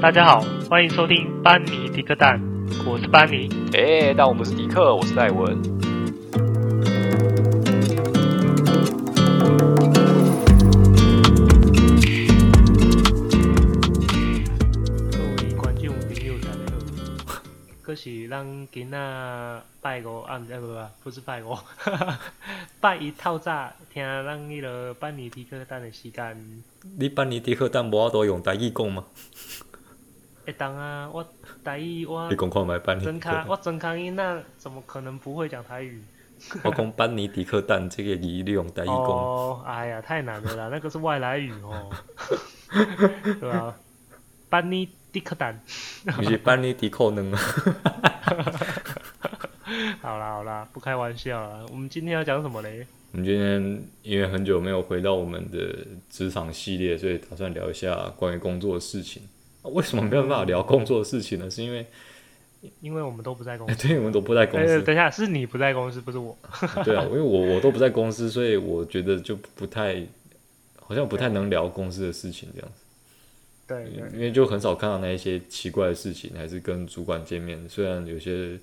大家好，欢迎收听班尼迪克蛋，我是班尼。哎，但我不是迪克，我是戴文。是咱囡仔拜五啊，不不不是拜五，拜一透早听咱迄个班尼迪克蛋的时间。你班尼迪克蛋无法度用台语讲吗？会当啊，我台语我。你讲看麦班尼。真卡，我真卡囡仔怎么可能不会讲台语？我讲班尼迪克蛋这个语你用台语讲。哦，哎呀，太难了啦，那个是外来语哦。对啊，班尼。迪克蛋，你是班尼迪克呢？好啦好啦，不开玩笑啦。我们今天要讲什么嘞？我们今天因为很久没有回到我们的职场系列，所以打算聊一下关于工作的事情。为什么没有办法聊工作的事情呢？是因为因为我们都不在公司。对，我们都不在公司。欸、等一下，是你不在公司，不是我。对啊，因为我我都不在公司，所以我觉得就不太，好像不太能聊公司的事情这样子。对，对，因为就很少看到那一些奇怪的事情，还是跟主管见面。虽然有些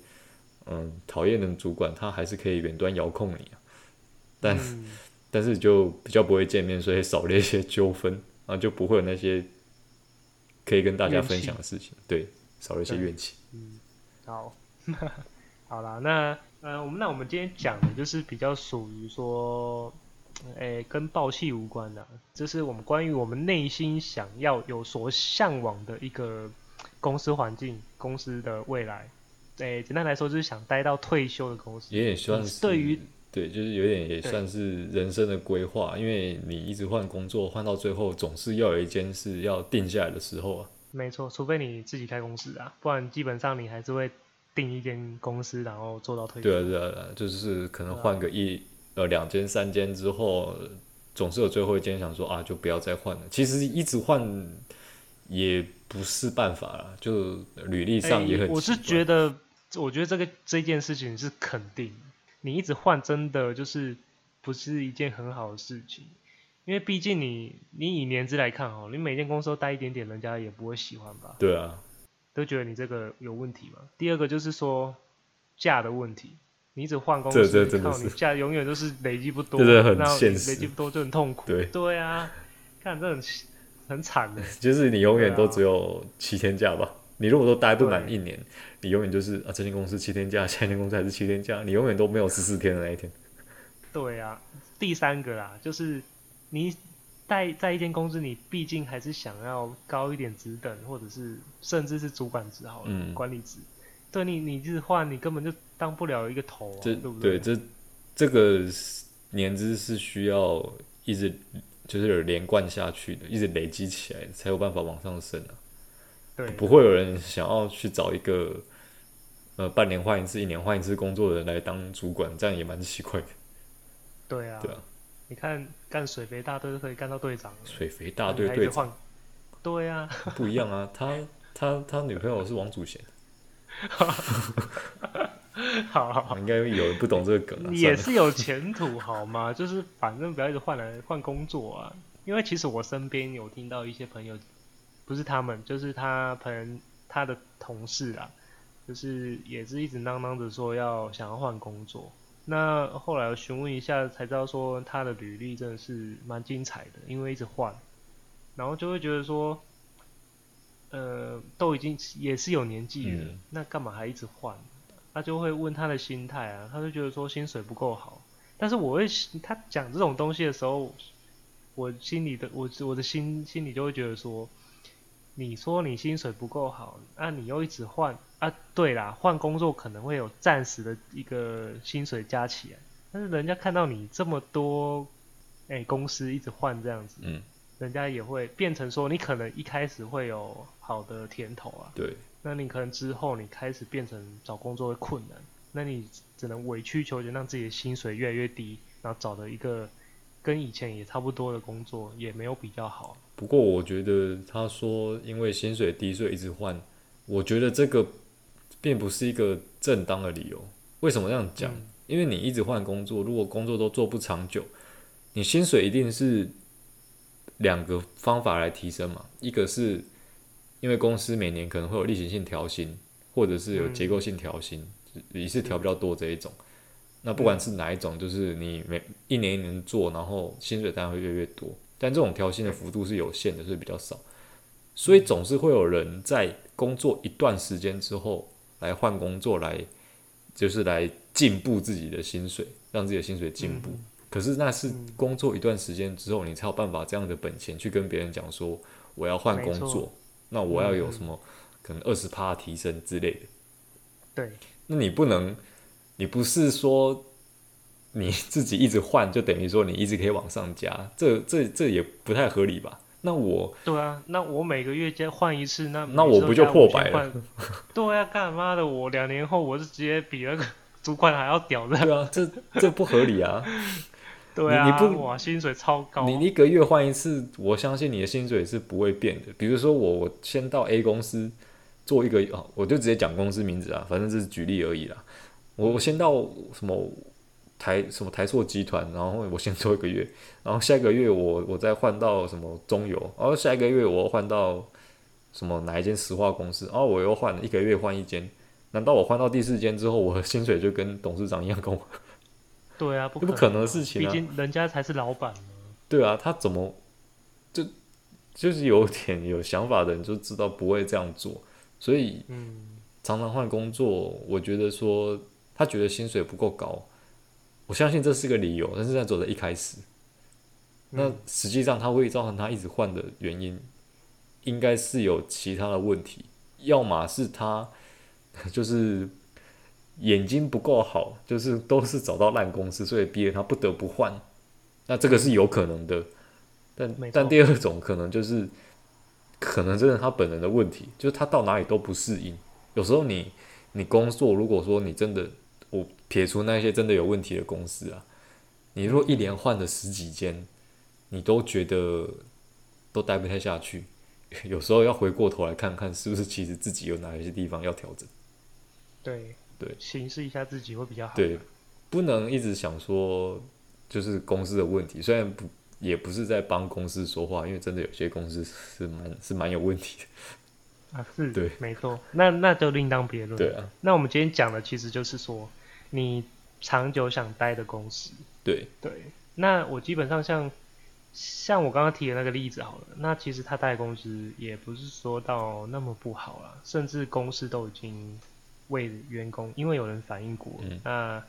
嗯讨厌的主管，他还是可以远端遥控你啊，但、嗯、但是就比较不会见面，所以少了一些纠纷，然后就不会有那些可以跟大家分享的事情。对，少了一些怨气。嗯，好，好啦，那呃，我们那我们今天讲的就是比较属于说。诶、欸，跟爆气无关的，这是我们关于我们内心想要有所向往的一个公司环境、公司的未来。诶、欸，简单来说就是想待到退休的公司。有点算是对于对，就是有点也算是人生的规划，因为你一直换工作，换到最后总是要有一间事要定下来的时候啊。没错，除非你自己开公司啊，不然基本上你还是会定一间公司，然后做到退休。对啊，对啊，就是可能换个一。呃，两间三间之后，总是有最后一间想说啊，就不要再换了。其实一直换也不是办法了，就履历上也很、欸。我是觉得，我觉得这个这件事情是肯定，你一直换真的就是不是一件很好的事情，因为毕竟你你以年资来看哦，你每间公司都待一点点，人家也不会喜欢吧？对啊，都觉得你这个有问题嘛。第二个就是说价的问题。你一直换公司，这这真的是你价永远都是累积不多，真的很现实。累积不多就很痛苦。对对啊，看这很很惨的。就是你永远都只有七天假吧？啊、你如果都待不满一年，你永远就是啊，这间公司七天假，下一间公司还是七天假，你永远都没有十四天的那一天。对啊，第三个啦，就是你在在一间公司，你毕竟还是想要高一点职等，或者是甚至是主管职好了，嗯、管理职。对你，你一直换，你根本就当不了一个头、啊，对不对？对，这这个年资是需要一直就是连贯下去的，一直累积起来才有办法往上升啊。对，不会有人想要去找一个呃半年换一次、一年换一次工作的人来当主管，这样也蛮奇怪的。对啊，对啊，你看干水肥大队都可以干到队长，水肥大队队长，对啊，不一样啊，他他他女朋友是王祖贤。好好好，应该有人不懂这个梗啊。也是有前途好吗？就是反正不要一直换来换工作啊。因为其实我身边有听到一些朋友，不是他们，就是他朋友他的同事啊，就是也是一直囔囔着说要想要换工作。那后来我询问一下才知道说他的履历真的是蛮精彩的，因为一直换，然后就会觉得说。呃，都已经也是有年纪了，嗯、那干嘛还一直换？他就会问他的心态啊，他就觉得说薪水不够好。但是我会，他讲这种东西的时候，我心里的我我的心心里就会觉得说，你说你薪水不够好，那、啊、你又一直换啊？对啦，换工作可能会有暂时的一个薪水加起来，但是人家看到你这么多，哎、欸，公司一直换这样子，嗯。人家也会变成说，你可能一开始会有好的甜头啊，对，那你可能之后你开始变成找工作会困难，那你只能委曲求全，让自己的薪水越来越低，然后找的一个跟以前也差不多的工作，也没有比较好。不过我觉得他说因为薪水低所以一直换，我觉得这个并不是一个正当的理由。为什么这样讲？嗯，因为你一直换工作，如果工作都做不长久，你薪水一定是。两个方法来提升嘛，一个是因为公司每年可能会有例行性调薪，或者是有结构性调薪，一次调比较多这一种。那不管是哪一种，就是你每一年一年做，然后薪水当然会越来越多，但这种调薪的幅度是有限的，所以比较少。所以总是会有人在工作一段时间之后来换工作，来就是来进步自己的薪水，让自己的薪水进步。可是那是工作一段时间之后，你才有办法这样的本钱去跟别人讲说，我要换工作，那我要有什么可能二十趴提升之类的。对，那你不能，你不是说你 自己一直换，就等于说你一直可以往上加，这这这也不太合理吧？那我对啊，那我每个月加换一次，那那我不就破百了？对啊，干嘛的？我两年后我是直接比那个 主管还要屌的。对啊，这这不合理啊！对啊，你，你不哇，薪水超高，你一个月换一次，我相信你的薪水是不会变的。比如说我我先到 A 公司做一个啊，我就直接讲公司名字啊，反正这是举例而已啦。我我先到什么？台什么台塑集团，然后我先做一个月，然后下一个月我我再换到什么中油，然后下一个月我又换到什么哪一间石化公司，然后我又换一个月换一间，难道我换到第四间之后，我的薪水就跟董事长一样高？对啊，不不可能的事情啊！毕竟人家才是老板。对啊，他怎么就就是有点有想法的人就知道不会这样做，所以嗯，常常换工作，我觉得说他觉得薪水不够高。我相信这是个理由，但是在走的一开始，那实际上他会造成他一直换的原因，应该是有其他的问题，要么是他就是眼睛不够好，就是都是找到烂公司，所以逼得他不得不换，那这个是有可能的，但但第二种可能就是，可能真的他本人的问题，就是他到哪里都不适应，有时候你你工作，如果说你真的。我撇除那些真的有问题的公司啊，你如果一连换了十几间，你都觉得都待不太下去，有时候要回过头来看看，是不是其实自己有哪一些地方要调整。对对，审视一下自己会比较好。对，不能一直想说就是公司的问题，虽然不也不是在帮公司说话，因为真的有些公司是蛮是蛮有问题的。啊，是，对，没错，那那就另当别论。对啊，那我们今天讲的其实就是说。你长久想待的公司，对。对，那我基本上像像我刚刚提的那个例子好了，那其实他待公司也不是说到那么不好啦，甚至公司都已经为员工，因为有人反映过，嗯、那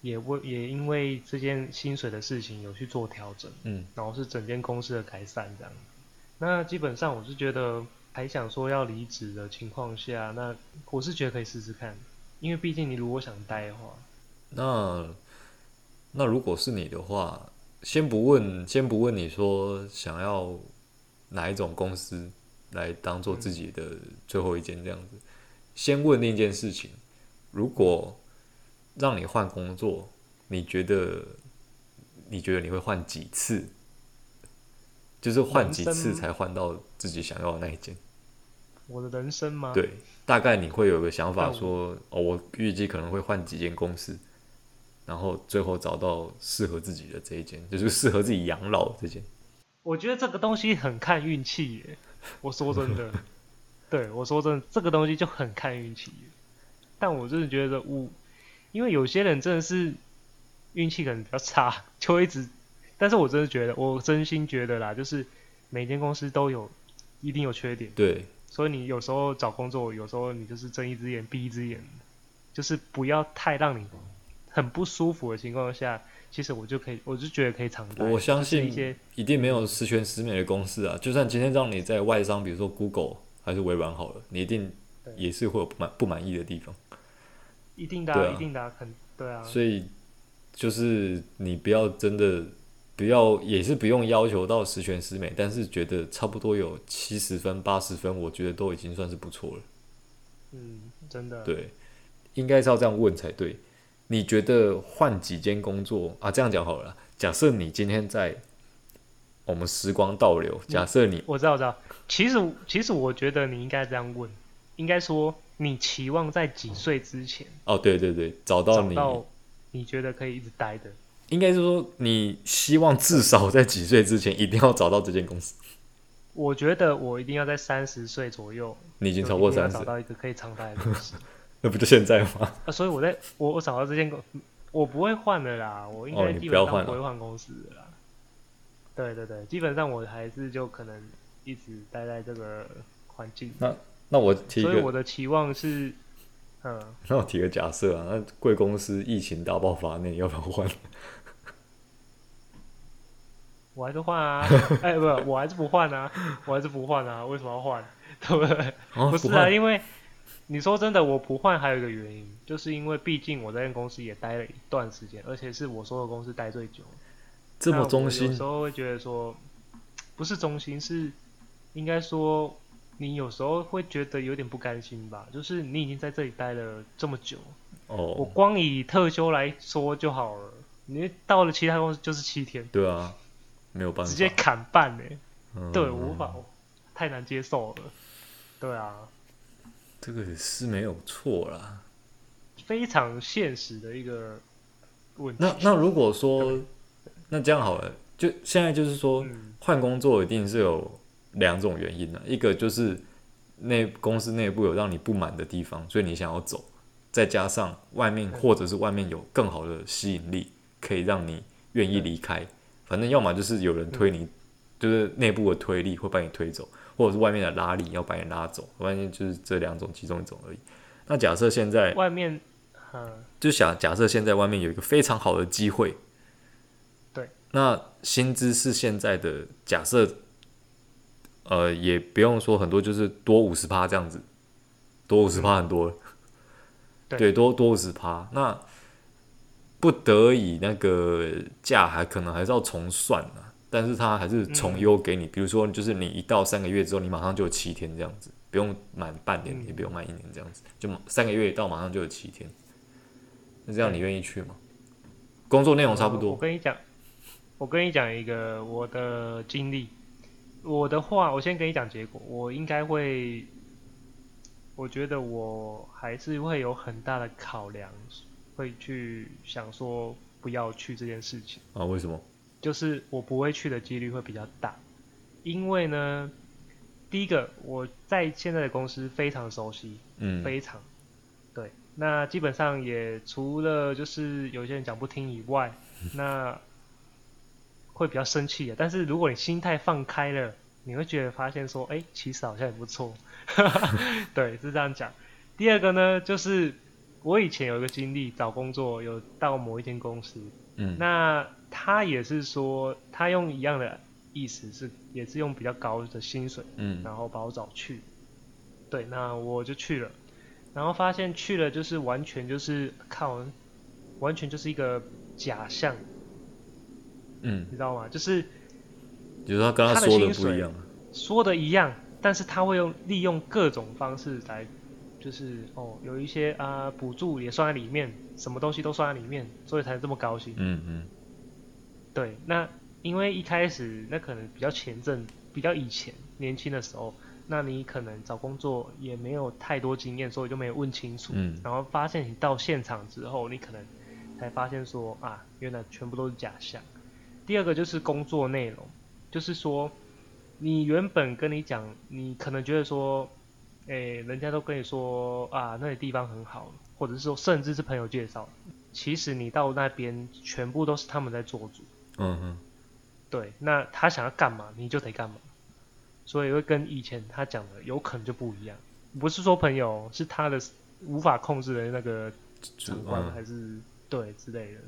也为也因为这件薪水的事情有去做调整，嗯，然后是整间公司的改善这样，那基本上我是觉得还想说要离职的情况下，那我是觉得可以试试看。因为毕竟你如果想待的话，那那如果是你的话，先不问，先不问你说想要哪一种公司来当做自己的最后一间这样子，嗯、先问另一件事情：如果让你换工作，你觉得你觉得你会换几次？就是换几次才换到自己想要的那一件？我的人生吗？对。大概你会有个想法说，哦，我预计可能会换几间公司，然后最后找到适合自己的这一间，就是适合自己养老这间。我觉得这个东西很看运气耶。我说真的，对，我说真的，这个东西就很看运气。但我真的觉得我，因为有些人真的是运气可能比较差，就一直。但是我真的觉得，我真心觉得啦，就是每间公司都有一定有缺点。对。所以你有时候找工作，有时候你就是睁一只眼闭一只眼，就是不要太让你很不舒服的情况下，其实我就可以，我就觉得可以长待。我相信一定没有十全十美的公司啊，就算今天让你在外商，比如说 Google 还是微软好了，你一定也是会有不满不满意的地方。一定的、啊，一定的、啊，很对啊。所以就是你不要真的。不要也是不用要求到十全十美，但是觉得差不多有七十分、八十分，我觉得都已经算是不错了。嗯，真的。对，应该是要这样问才对。你觉得换几间工作啊？这样讲好了。假设你今天在我们时光倒流，假设你，我知道，我知道。其实，其实我觉得你应该这样问，应该说你期望在几岁之前？哦，对对对，找到你，找到你觉得可以一直待的。应该是说，你希望至少在几岁之前一定要找到这间公司。我觉得我一定要在三十岁左右，你已经超过三十，找到一个可以长待的公司。那不就现在吗？啊，所以我在我我找到这间公，我不会换的啦，我应该基本上不会换公司的啦。哦、对对对，基本上我还是就可能一直待在这个环境。那那我提，所以我的期望是，嗯，那我提个假设啊，那贵公司疫情大爆发，那你要不要换？我还是换啊，哎、欸，不，我还是不换啊，我还是不换啊，为什么要换？对不对？哦、不是啊，因为。你说真的，我不换还有一个原因，就是因为毕竟我在公司也待了一段时间，而且是我所有公司待最久。这么忠心。有时候会觉得说，不是忠心，是应该说你有时候会觉得有点不甘心吧？就是你已经在这里待了这么久，哦，我光以特休来说就好了，你到了其他公司就是七天。对啊，没有办法，直接砍半呢、欸嗯？对，无法，太难接受了。对啊。这个也是没有错啦，非常现实的一个问题。那那如果说，那这样好了，就现在就是说，嗯、换工作一定是有两种原因呢，一个就是内公司内部有让你不满的地方，所以你想要走，再加上外面或者是外面有更好的吸引力，可以让你愿意离开。反正要么就是有人推你，就是内部的推力会把你推走。或者是外面的拉力要把你拉走，关键就是这两种其中一种而已。那假设现在外面，就想假设现在外面有一个非常好的机会，对，那薪资是现在的假设，呃，也不用说很多，就是多五十趴这样子，多五十趴很多，对，对，多多五十趴，那不得已那个价还可能还是要重算啊。但是他还是从优给你，嗯，比如说就是你一到三个月之后，你马上就有七天这样子，不用满半年，嗯，也不用满一年这样子，就三个月一到马上就有七天。那这样你愿意去吗？工作内容差不多。我跟你讲，我跟你讲一个我的经历。我的话，我先跟你讲结果，我应该会，我觉得我还是会有很大的考量，会去想说不要去这件事情。啊？为什么？就是我不会去的几率会比较大，因为呢，第一个我在现在的公司非常熟悉，嗯，非常，对，那基本上也除了就是有些人讲不听以外，那会比较生气的。但是如果你心态放开了，你会觉得发现说，哎、欸，其实好像也不错，对，是这样讲。第二个呢，就是我以前有一个经历，找工作有到某一间公司，嗯，那。他也是说，他用一样的意思是，也是用比较高的薪水，嗯，然后把我找去，对，那我就去了，然后发现去了就是完全就是靠，完全就是一个假象，嗯，你知道吗？就是，就是他跟他说的不一样，说的一样，但是他会用利用各种方式来，就是哦，有一些啊补助也算在里面，什么东西都算在里面，所以才这么高兴，嗯嗯。对，那因为一开始那可能比较前阵，比较以前年轻的时候，那你可能找工作也没有太多经验，所以就没有问清楚。嗯。然后发现你到现场之后，你可能才发现说啊，原来全部都是假象。第二个就是工作内容，就是说你原本跟你讲，你可能觉得说，哎，人家都跟你说啊，那里地方很好，或者是说甚至是朋友介绍，其实你到那边全部都是他们在做主。嗯嗯，对，那他想要干嘛，你就得干嘛，所以会跟以前他讲的有可能就不一样。不是说朋友，是他的无法控制的那个主观、嗯、还是对之类的。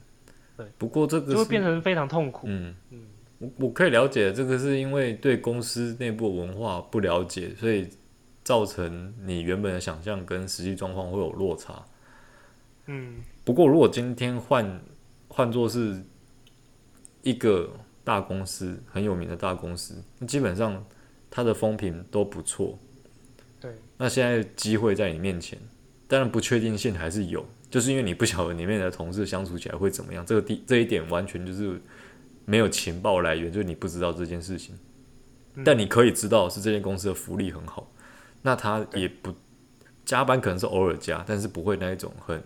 对，不过这个就会变成非常痛苦。嗯嗯，我我可以了解，这个是因为对公司内部文化不了解，所以造成你原本的想象跟实际状况会有落差。嗯，不过如果今天换换作是。一个大公司很有名的大公司，那基本上它的风评都不错。对，那现在机会在你面前，当然不确定性还是有，就是因为你不晓得里面的同事相处起来会怎么样。这个第这一点完全就是没有情报来源，就是你不知道这件事情。嗯、但你可以知道是这间公司的福利很好，那他也不加班，可能是偶尔加，但是不会那一种很。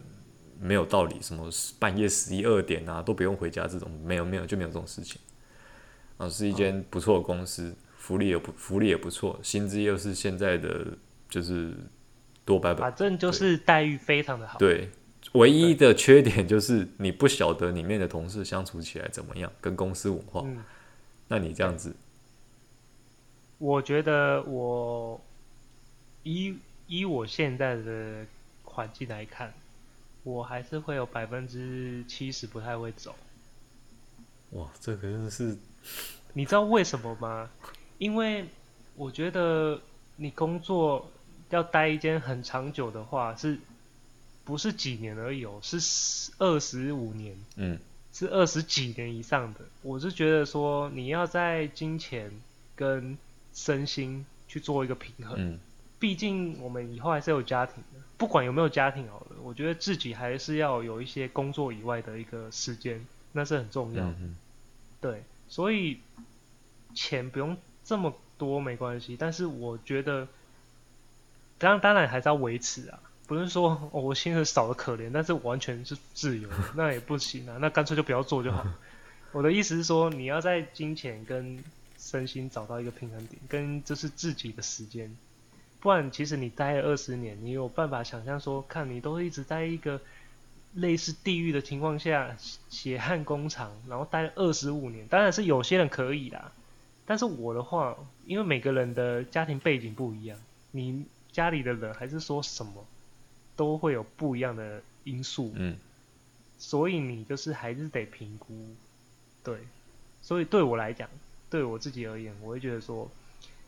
没有道理，什么半夜十一二点啊都不用回家这种没有没有就没有这种事情啊，是一间不错的公司，福利也不福利也不错，薪资又是现在的就是多百百，反正就是待遇非常的好。对，唯一的缺点就是你不晓得里面的同事相处起来怎么样，跟公司文化。嗯、那你这样子，我觉得我以以我现在的环境来看，我还是会有百分之七十不太会走。哇，这个真的是，你知道为什么吗？因为我觉得你工作要待一间很长久的话，是不是几年而已哦？是二十五年，嗯，是二十几年以上的。我是觉得说，你要在金钱跟身心去做一个平衡。嗯，毕竟我们以后还是有家庭的，不管有没有家庭好了，我觉得自己还是要有一些工作以外的一个时间。那是很重要的，嗯、对，所以钱不用这么多没关系，但是我觉得，当当然还是要维持啊，不是说、哦、我薪水少的可怜，但是完全是自由的，那也不行啊，那干脆就不要做就好。我的意思是说，你要在金钱跟身心找到一个平衡点，跟就是自己的时间，不然其实你待了二十年，你有办法想象说，看你都一直在一个。类似地狱的情况下，血汗工厂，然后待了二十五年，当然是有些人可以啦。但是我的话，因为每个人的家庭背景不一样，你家里的人还是说什么，都会有不一样的因素。嗯。所以你就是还是得评估，对。所以对我来讲，对我自己而言，我会觉得说，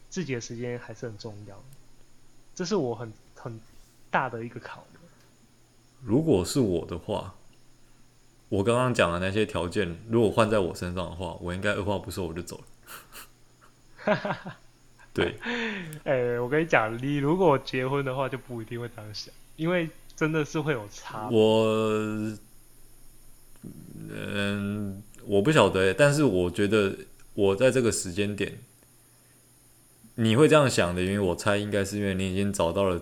自己的时间还是很重要，这是我很很大的一个考虑。如果是我的话，我刚刚讲的那些条件，如果换在我身上的话，我应该二话不说我就走了。哈哈哈对，哎、欸，我跟你讲，你如果结婚的话，就不一定会这样想，因为真的是会有差。我，嗯，我不晓得，但是我觉得我在这个时间点，你会这样想的，因为我猜应该是因为你已经找到了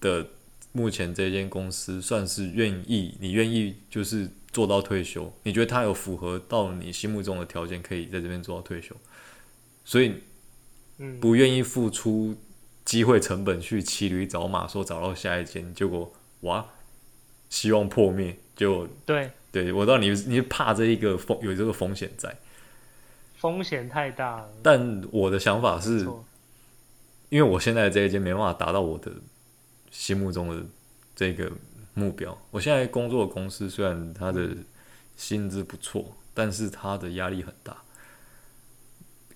的。目前这间公司算是愿意，你愿意就是做到退休，你觉得他有符合到你心目中的条件，可以在这边做到退休，所以，不愿意付出机会成本去骑驴找马，说找到下一间，结果哇，希望破灭，就对，对我知道你你怕这一个风有这个风险在，风险太大了。但我的想法是，因为我现在这一间没办法达到我的。心目中的这个目标，我现在工作的公司虽然他的薪资不错，但是他的压力很大，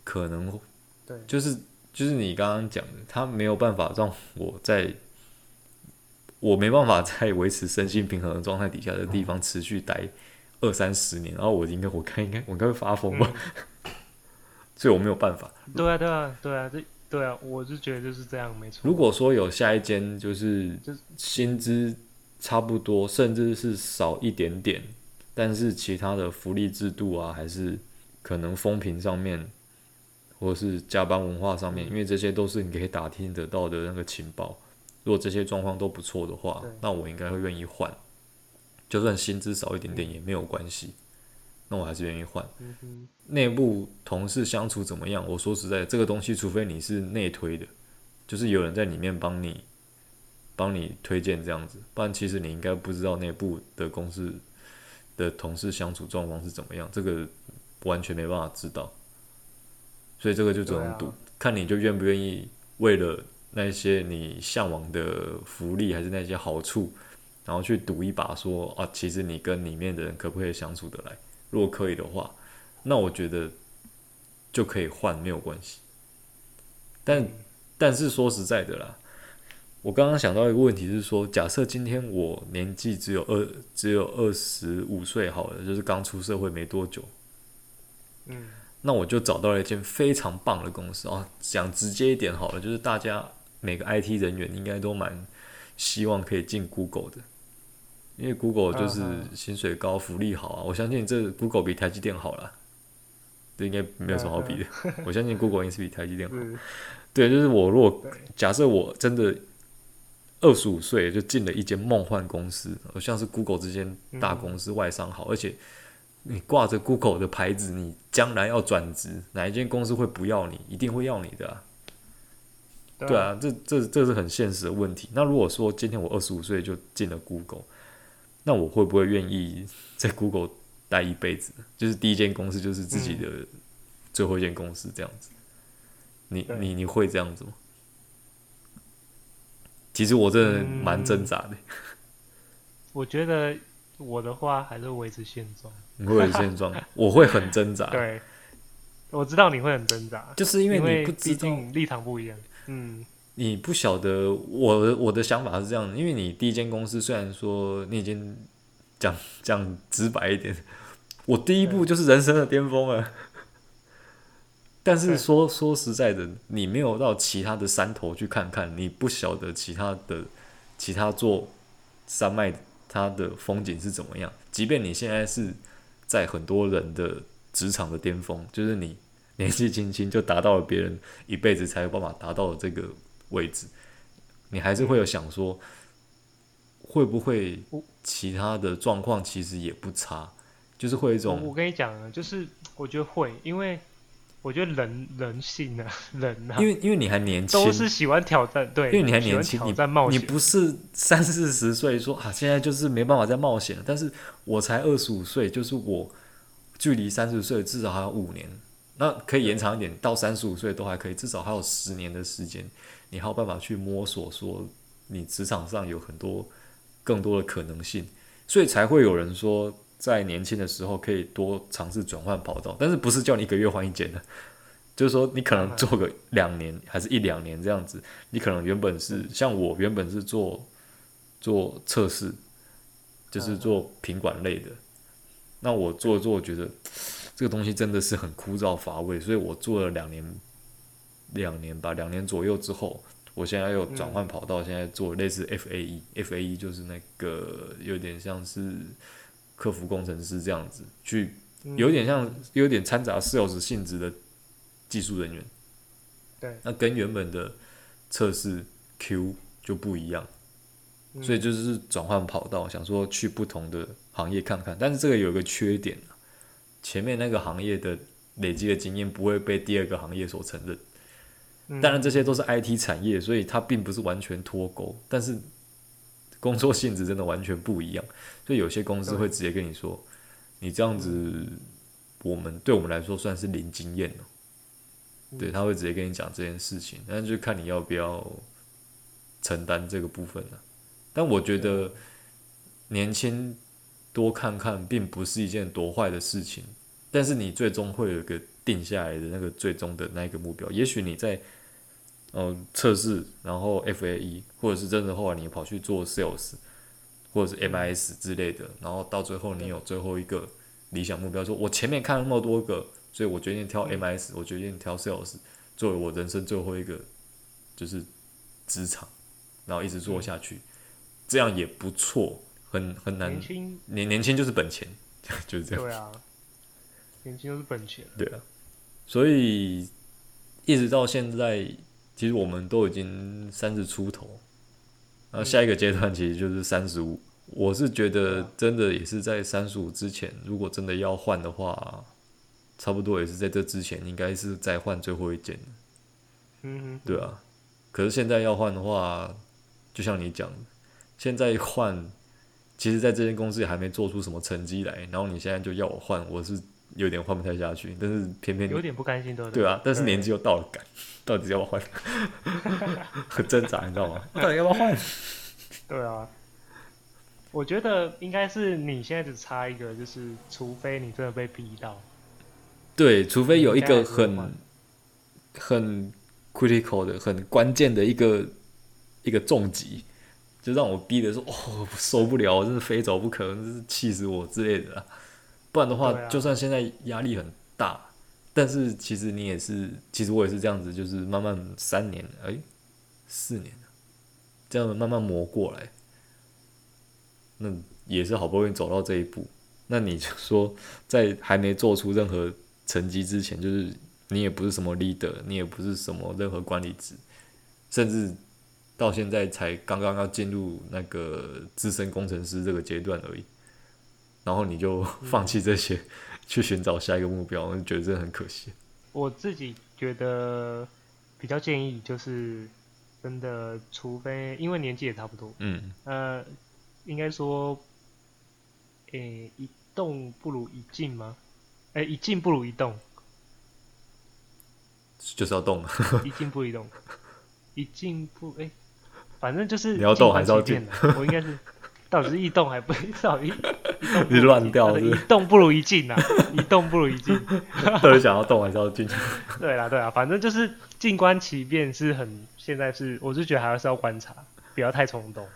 可能对，就是就是你刚刚讲的，他没有办法让我在，我没办法在维持身心平衡的状态底下的地方持续待二三十年，然后我应该我看应该我应该会发疯吧，嗯、所以我没有办法。对啊，对啊，对啊，这。对啊，我是觉得就是这样，没错。如果说有下一间，就是薪资差不多，甚至是少一点点，但是其他的福利制度啊，还是可能风评上面，或者是加班文化上面，因为这些都是你可以打听得到的那个情报。如果这些状况都不错的话，那我应该会愿意换，就算薪资少一点点也没有关系。那我还是愿意换。内部同事相处怎么样？我说实在，这个东西除非你是内推的，就是有人在里面帮你，帮你推荐这样子，不然其实你应该不知道内部的公司的同事相处状况是怎么样，这个完全没办法知道。所以这个就只能赌，啊、看你就愿不愿意为了那些你向往的福利还是那些好处，然后去赌一把说，说啊，其实你跟里面的人可不可以相处得来？如果可以的话，那我觉得就可以换，没有关系。但但是说实在的啦，我刚刚想到一个问题是说，假设今天我年纪只有二只有二十五岁好了，就是刚出社会没多久，嗯，那我就找到了一间非常棒的公司啊。讲直接一点好了，就是大家每个 IT 人员应该都蛮希望可以进 Google 的。因为 Google 就是薪水高、福利好啊，我相信这 Google 比台积电好啦，这应该没有什么好比的。我相信 Google 应该是比台积电好。对，就是我如果假设我真的二十五岁就进了一间梦幻公司，像是 Google 这间大公司外商好，而且你挂着 Google 的牌子，你将来要转职，哪一间公司会不要你？一定会要你的啊。对啊，这这这是很现实的问题。那如果说今天我二十五岁就进了 Google，那我会不会愿意在 Google 待一辈子？就是第一间公司就是自己的最后一间公司这样子。嗯、你你你会这样子吗？其实我真的蛮挣扎的。我觉得我的话还是维持现状。你会维持现状，我会很挣扎。对，我知道你会很挣扎，就是因为你不知道，毕竟立场不一样。嗯，你不晓得我我的想法是这样，因为你第一间公司虽然说你已经讲 讲直白一点，我第一步就是人生的巅峰了。但是说说实在的，你没有到其他的山头去看看，你不晓得其他的其他做山脉它的风景是怎么样。即便你现在是在很多人的职场的巅峰，就是你。年纪轻轻就达到了别人一辈子才有办法达到的这个位置，你还是会有想说，会不会其他的状况其实也不差，就是会有一种。我跟你讲啊，就是我觉得会，因为我觉得人人性啊，人啊，因为因为你还年轻，都是喜欢挑战，对，因为你还年轻，你在冒险，你不是三四十岁说啊，现在就是没办法再冒险，但是我才二十五岁，就是我距离三十岁至少还有五年。那可以延长一点，到三十五岁都还可以，至少还有十年的时间，你还有办法去摸索，说你职场上有很多更多的可能性，所以才会有人说，在年轻的时候可以多尝试转换跑道，但是不是叫你一个月换一间的，就是说你可能做个两年，还是一两年这样子，你可能原本是像我原本是做做测试，就是做品管类的，那我做做觉得。这个东西真的是很枯燥乏味，所以我做了两年，两年吧，两年左右之后，我现在又转换跑道，现在做类似 FAE，FAE 就是那个有点像是客服工程师这样子，去有点像有点掺杂 sales 性质的技术人员。对，那跟原本的测试 Q 就不一样，所以就是转换跑道，想说去不同的行业看看，但是这个有一个缺点。前面那个行业的累积的经验不会被第二个行业所承认，当然这些都是 IT 产业，所以它并不是完全脱钩，但是工作性质真的完全不一样，所以有些公司会直接跟你说，你这样子，我们对我们来说算是零经验了，对，他会直接跟你讲这件事情，但是就看你要不要承担这个部分了。但我觉得年轻。多看看并不是一件多坏的事情，但是你最终会有一个定下来的那个最终的那个目标。也许你在嗯测试，然后 FAE，或者是真的后来你跑去做 Sales，或者是 MIS 之类的，然后到最后你有最后一个理想目标，说我前面看了那么多个，所以我决定挑 MIS，我决定挑 Sales 作为我人生最后一个就是职场，然后一直做下去，这样也不错。很很难，年轻年年轻就是本钱，就是这样。对啊，年轻就是本钱。对啊，所以一直到现在，其实我们都已经三十出头，然后下一个阶段其实就是三十五。我是觉得真的也是在三十五之前，如果真的要换的话，差不多也是在这之前，应该是再换最后一件。嗯哼，对啊。可是现在要换的话，就像你讲的，现在换。其实，在这间公司也还没做出什么成绩来，然后你现在就要我换，我是有点换不太下去。但是偏偏有点不甘心，对对啊，但是年纪又到了，赶 到底要不要换？很挣扎，你知道吗？到底要不要换？对啊，我觉得应该是你现在只差一个，就是除非你真的被逼到，对，除非有一个很很 critical 的、很关键的一个一个重击。就让我逼的说哦，受不了，我真是非走不可，真是气死我之类的啦。不然的话，啊、就算现在压力很大，但是其实你也是，其实我也是这样子，就是慢慢三年，哎、欸，四年，这样慢慢磨过来，那也是好不容易走到这一步。那你就说，在还没做出任何成绩之前，就是你也不是什么 leader，你也不是什么任何管理职，甚至。到现在才刚刚要进入那个资深工程师这个阶段而已，然后你就放弃这些，嗯、去寻找下一个目标，我就觉得这很可惜。我自己觉得比较建议就是，真的，除非因为年纪也差不多，嗯，呃，应该说，诶、欸，一动不如一静吗？诶、欸，一静不如一动，就是要动，一静不如一动，一静不诶、欸，反正就是你要动还是要静？我应该是。到底是一动还不 到底一你乱掉是是？一动不如一静啊！一动不如一静。到底想要动还是要静？对啦对啦，反正就是静观其变是很，现在是，我是觉得还是要观察，不要太冲动。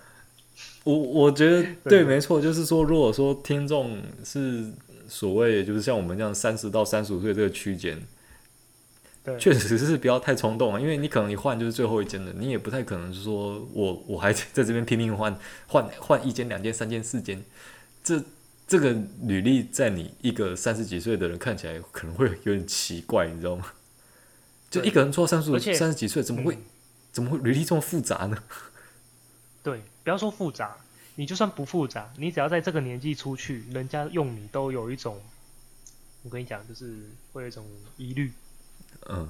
我我觉得对，对没错，就是说，如果说听众是所谓就是像我们这样三十到三十五岁这个区间。确实是不要太冲动啊，因为你可能一换就是最后一间了，你也不太可能说我 我还在这边拼命换换换一间、两间、三间、四间，这这个履历在你一个三十几岁的人看起来可能会有点奇怪，你知道吗？就一个人做三十三十几岁，怎么会、嗯、怎么会履历这么复杂呢？对，不要说复杂，你就算不复杂，你只要在这个年纪出去，人家用你都有一种，我跟你讲，就是会有一种疑虑。嗯，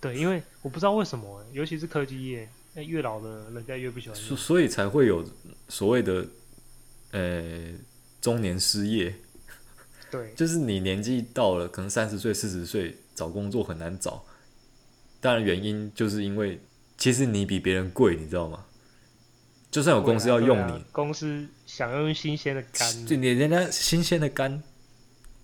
对，因为我不知道为什么，尤其是科技业，那越老的人家越不喜欢。所所以才会有所谓的，呃，中年失业。对，就是你年纪到了，可能三十岁、四十岁找工作很难找。当然原因就是因为，其实你比别人贵，你知道吗？就算有公司要用你，啊啊、公司想用新鲜的肝，就你人家新鲜的肝。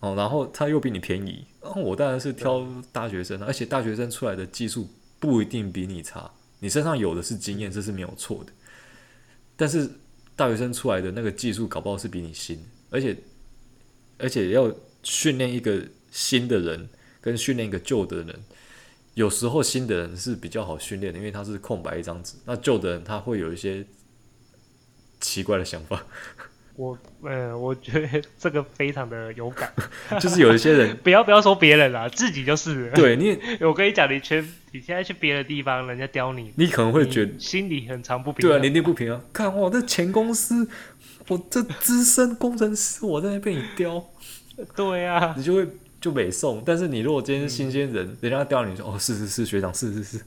哦，然后他又比你便宜，我当然是挑大学生，而且大学生出来的技术不一定比你差，你身上有的是经验，这是没有错的。但是大学生出来的那个技术搞不好是比你新，而且而且要训练一个新的人跟训练一个旧的人，有时候新的人是比较好训练的，因为他是空白一张纸，那旧的人他会有一些奇怪的想法。我呃，我觉得这个非常的有感，就是有一些人，不要不要说别人啦，自己就是。对你，我跟你讲，你去你现在去别的地方，人家刁你，你可能会觉得心里很常不平。对啊，年龄不平啊！看我这前公司，我这资深工程师，我在那被你刁。对啊，你就会就北送。但是你如果今天是新鲜人，嗯、人家刁你说哦，是是是，学长是是是。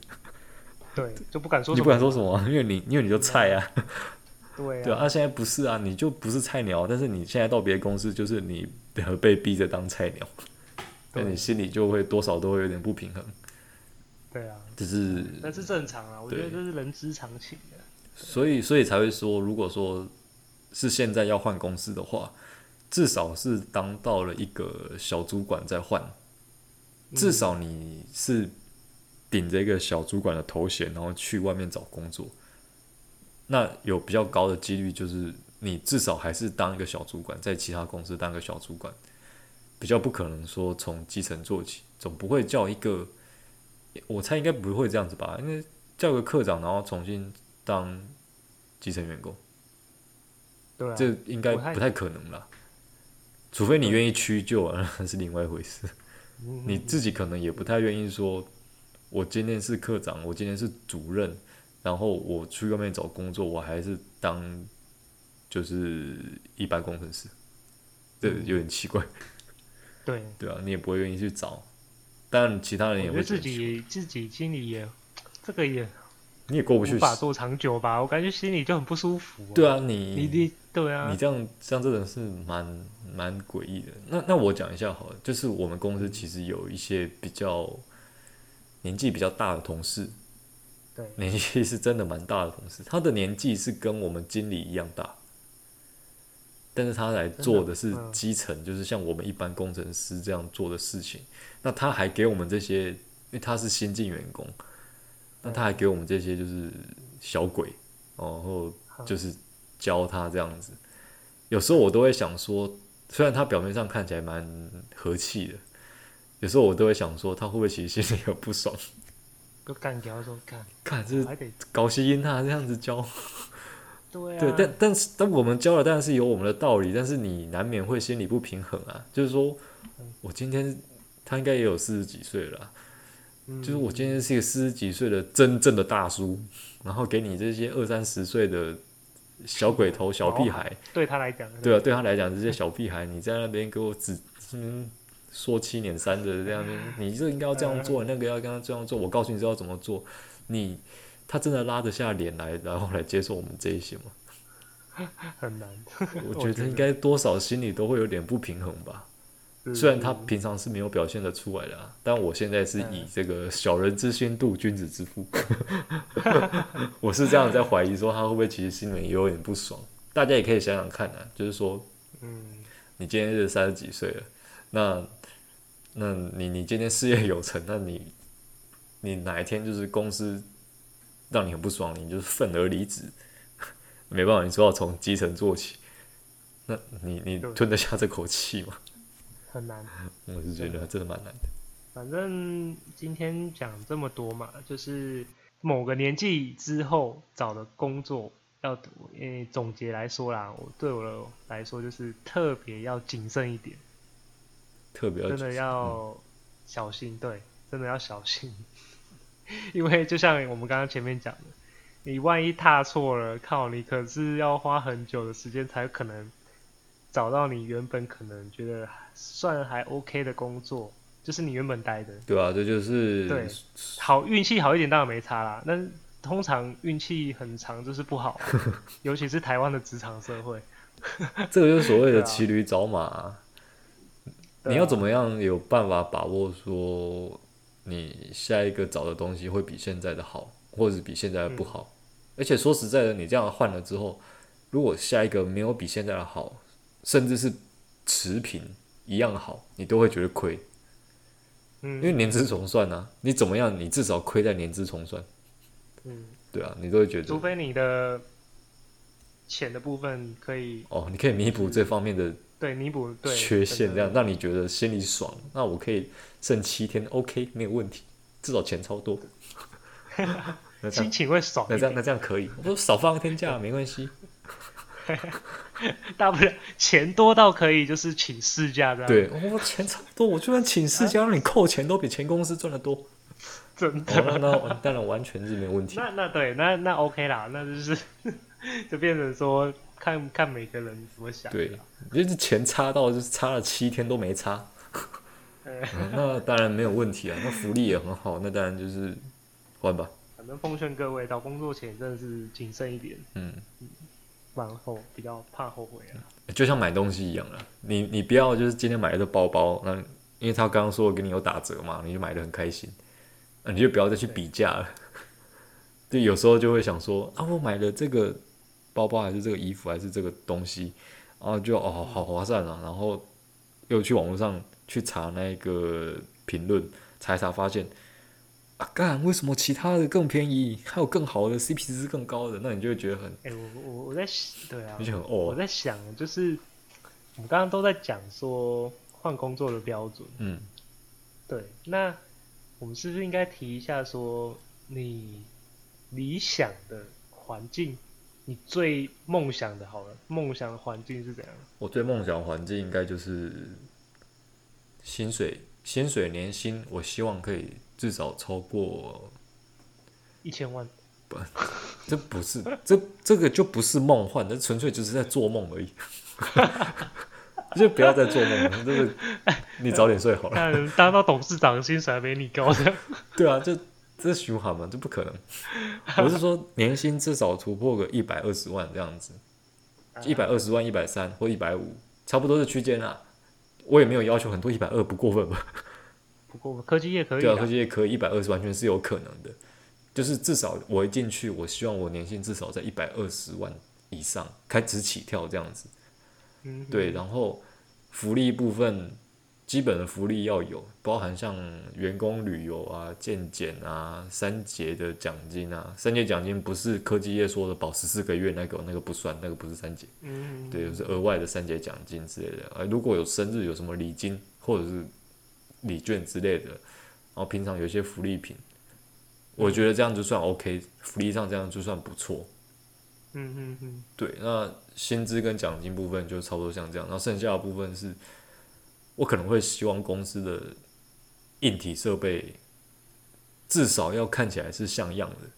对，就不敢说什么。你不敢说什么，因为你因为你就菜啊。对啊，对啊，现在不是啊，你就不是菜鸟，但是你现在到别的公司，就是你被逼着当菜鸟，那你心里就会多少都会有点不平衡。对啊，只是那是正常啊，我觉得这是人之常情的。所以，所以才会说，如果说是现在要换公司的话，至少是当到了一个小主管再换，至少你是顶着一个小主管的头衔，然后去外面找工作。那有比较高的几率，就是你至少还是当一个小主管，在其他公司当个小主管，比较不可能说从基层做起，总不会叫一个，我猜应该不会这样子吧？因为叫个科长，然后重新当基层员工，对啊，这应该不太可能啦。除非你愿意屈就啊，那是另外一回事。你自己可能也不太愿意说，我今天是科长，我今天是主任。然后我去外面找工作，我还是当就是一般工程师，这有点奇怪。对对啊，你也不会愿意去找，但其他人也会自己自己心里也这个也你也过不去，无法做长久吧？我感觉心里就很不舒服。对啊，你你你对啊，你这样这样真的是蛮蛮诡异的。那那我讲一下好了，就是我们公司其实有一些比较年纪比较大的同事。对，年纪是真的蛮大的同事，他的年纪是跟我们经理一样大，但是他来做的是基层，嗯、就是像我们一般工程师这样做的事情。那他还给我们这些，因为他是新进员工，那他还给我们这些就是小鬼，然后就是教他这样子。有时候我都会想说，虽然他表面上看起来蛮和气的，有时候我都会想说，他会不会其实心里有不爽？都干掉说干，干这搞吸音他这样子教，对啊，对，但但是但我们教了，当然是有我们的道理，但是你难免会心里不平衡啊。就是说，我今天他应该也有四十几岁了，嗯，就是我今天是一个四十几岁的真正的大叔，然后给你这些二三十岁的小鬼头、小屁孩，对他来讲，对啊，对他来讲，这些小屁孩，你在那边给我指嗯说七撵三的这样子，你这应该要这样做，那个要跟他这样做，我告诉你知道怎么做，你他真的拉得下脸来，然后来接受我们这一些吗？很难，我觉得应该多少心里都会有点不平衡吧。虽然他平常是没有表现得出来的，啊，但我现在是以这个小人之心度君子之腹，我是这样在怀疑说他会不会其实心里面也有点不爽。大家也可以想想看啊，就是说，嗯，你今天是三十几岁了，那，那你你今天事业有成，那你你哪一天就是公司让你很不爽，你就是愤而离职，没办法，你说要从基层做起，那你你吞得下这口气吗？很难，我是觉得真的蛮难的。反正今天讲这么多嘛，就是某个年纪之后找的工作要，总结来说啦，我对我来说就是特别要谨慎一点，特别真的要小心，对，真的要小心，因为就像我们刚刚前面讲的，你万一踏错了，靠，你可是要花很久的时间才有可能。找到你原本可能觉得算还 OK 的工作，就是你原本待的。对啊，这就是对，好运气好一点当然没差啦。但通常运气很长就是不好，尤其是台湾的职场社会。这个就是所谓的骑驴找马啊。你要怎么样有办法把握说你下一个找的东西会比现在的好，或者是比现在的不好？嗯。而且说实在的，你这样换了之后，如果下一个没有比现在的好，甚至是持平一样好，你都会觉得亏，嗯，因为年资重算啊，你怎么样，你至少亏在年资重算，嗯，对啊，你都会觉得，除非你的钱的部分可以，哦，你可以弥补这方面的，对，弥补缺陷，这样让你觉得心里爽，那我可以剩七天，OK，没有问题，至少钱超多，心情会爽，那这样那这样可以，我说少放一天假没关系。大不了钱多到可以就是请事假这样。对，我、哦、钱差不多，我就算请事假让你扣钱，都比前公司赚的多。真的？哦、那当然完全是没问题。那那对，那那 OK 啦，那就是 就变成说看看每个人怎么想。对，就是钱差到就是差了七天都没差。嗯、那当然没有问题啊，那福利也很好，那当然就是换吧。反正奉劝各位，找工作前真的是谨慎一点。嗯。然后比较怕后悔啊，就像买东西一样啊，你你不要就是今天买的包包，那因为他刚刚说给你有打折嘛，你就买的很开心，那你就不要再去比价了。对，对，有时候就会想说啊，我买了这个包包还是这个衣服还是这个东西，然后就哦好划算啊，然后又去网络上去查那个评论，查一查发现。啊干？为什么其他的更便宜？还有更好的 CP 值更高的？那你就会觉得很……哎、欸，我我我在对啊，很哦我在想，就是我们刚刚都在讲说换工作的标准，嗯，对。那我们是不是应该提一下说，你理想的环境，你最梦想的，好了，梦想的环境是怎样？我最梦想的环境应该就是薪水，薪水年薪，我希望可以。至少超过一千万，不，这不是这这个就不是梦幻，这纯粹就是在做梦而已，就不要再做梦了，这个你早点睡好了。当当到董事长薪水还没你高的，对啊，就这循环嘛，这不可能。我是说年薪至少突破个一百二十万这样子，一百二十万、一百三或一百五，差不多是区间啊。我也没有要求很多，一百二不过分吧？不过科技业可以，对啊，科技业可以一百二十完全是有可能的，就是至少我一进去，我希望我年薪至少在一百二十万以上开始起跳这样子，嗯，对，然后福利部分基本的福利要有，包含像员工旅游啊、健检啊、三节的奖金啊，三节奖金不是科技业说的保十四个月那个那个不算，那个不是三节，嗯，对，就是额外的三节奖金之类的，啊，如果有生日有什么礼金或者是。礼券之类的，然后平常有一些福利品，我觉得这样就算 OK，福利上这样就算不错。嗯嗯嗯，对，那薪资跟奖金部分就差不多像这样，然后剩下的部分是，我可能会希望公司的硬体设备至少要看起来是像样的，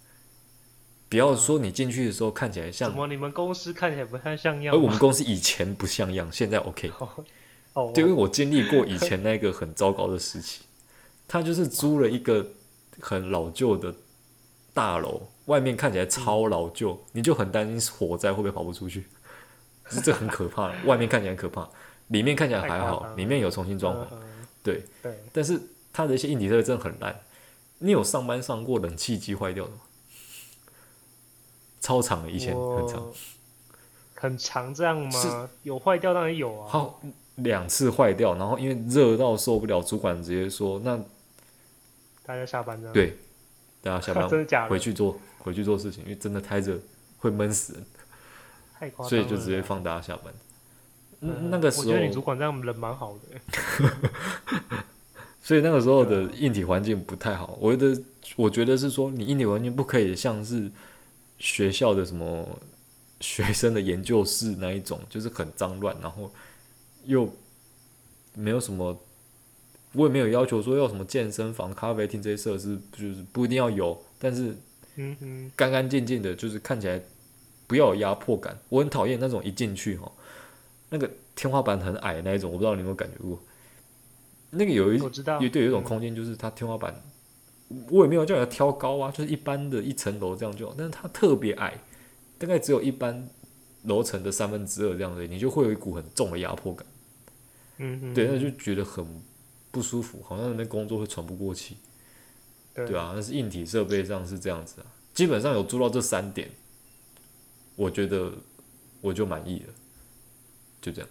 不要说你进去的时候看起来像。怎么你们公司看起来不太像样？而我们公司以前不像样，现在 OK。哦，就因为我经历过以前那个很糟糕的时期，他就是租了一个很老旧的大楼，外面看起来超老旧，你就很担心火灾会不会跑不出去。这很可怕，外面看起来很可怕，里面看起来还好，里面有重新装潢。对，但是它的一些硬体设备真的很烂。你有上班上过冷气机坏掉的吗？超长的，以前很长，很长这样吗？有坏掉当然有啊。好，两次坏掉，然后因为热到受不了，主管直接说：“那大家下班这样。”对，大家下班 真的假的回去做回去做事情，因为真的太热会闷死人。太夸张了，所以就直接放大家下班。嗯，那个时候我觉得你主管这样人蛮好的。所以那个时候的硬体环境不太好，我觉得，我觉得是说，你硬体环境不可以像是学校的什么学生的研究室那一种，就是很脏乱，然后又没有什么，我也没有要求说要什么健身房、咖啡厅这些设施，就是不一定要有，但是，嗯嗯，干干净净的，就是看起来不要有压迫感。我很讨厌那种一进去哈，那个天花板很矮那一种，我不知道你有没有感觉过。那个有一，也对，有一种空间，就是它天花板，我也没有叫它挑高啊，就是一般的一层楼这样就好，但是它特别矮，大概只有一般楼层的三分之二这样子，你就会有一股很重的压迫感。嗯嗯，对，那就觉得很不舒服，好像那边工作会喘不过气。对啊，那是硬体设备上是这样子啊，基本上有做到这三点，我觉得我就满意了，就这样。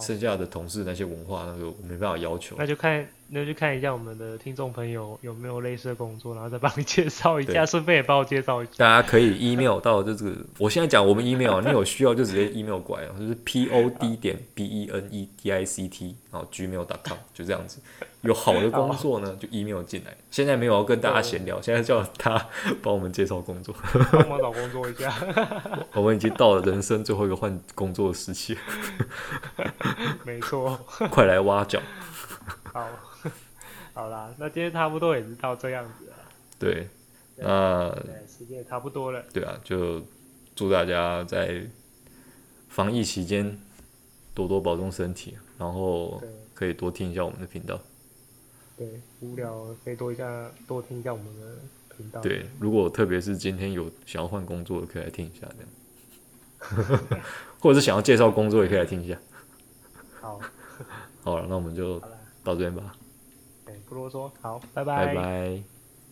剩下的同事那些文化，那个我没办法要求。那就看，那就看一下我们的听众朋友有没有类似的工作，然后再帮你 介绍一下，顺便也帮我介绍一下。大家可以 email 到这个，我现在讲我们 email，你有需要就直接 email 过来，就是 p o d 点 b e n e d i c t，然后 gmail.com 就这样子。有好的工作呢，就 email 进来。现在没有要跟大家闲聊，现在叫他帮我们介绍工作，帮忙找工作一下。我们已经到了人生最后一个换工作的时期。没错，快来挖角。好，好啦，那今天差不多也是到这样子了。对，那时间也差不多了。对啊，就祝大家在防疫期间多多保重身体，然后可以多听一下我们的频道。对，无聊可以多一下，多听一下我们的频道。对，如果特别是今天有想要换工作的，可以来听一下这样。或者是想要介绍工作，也可以来听一下。好，好了，那我们就到这边吧。不啰嗦，好，拜拜。拜拜。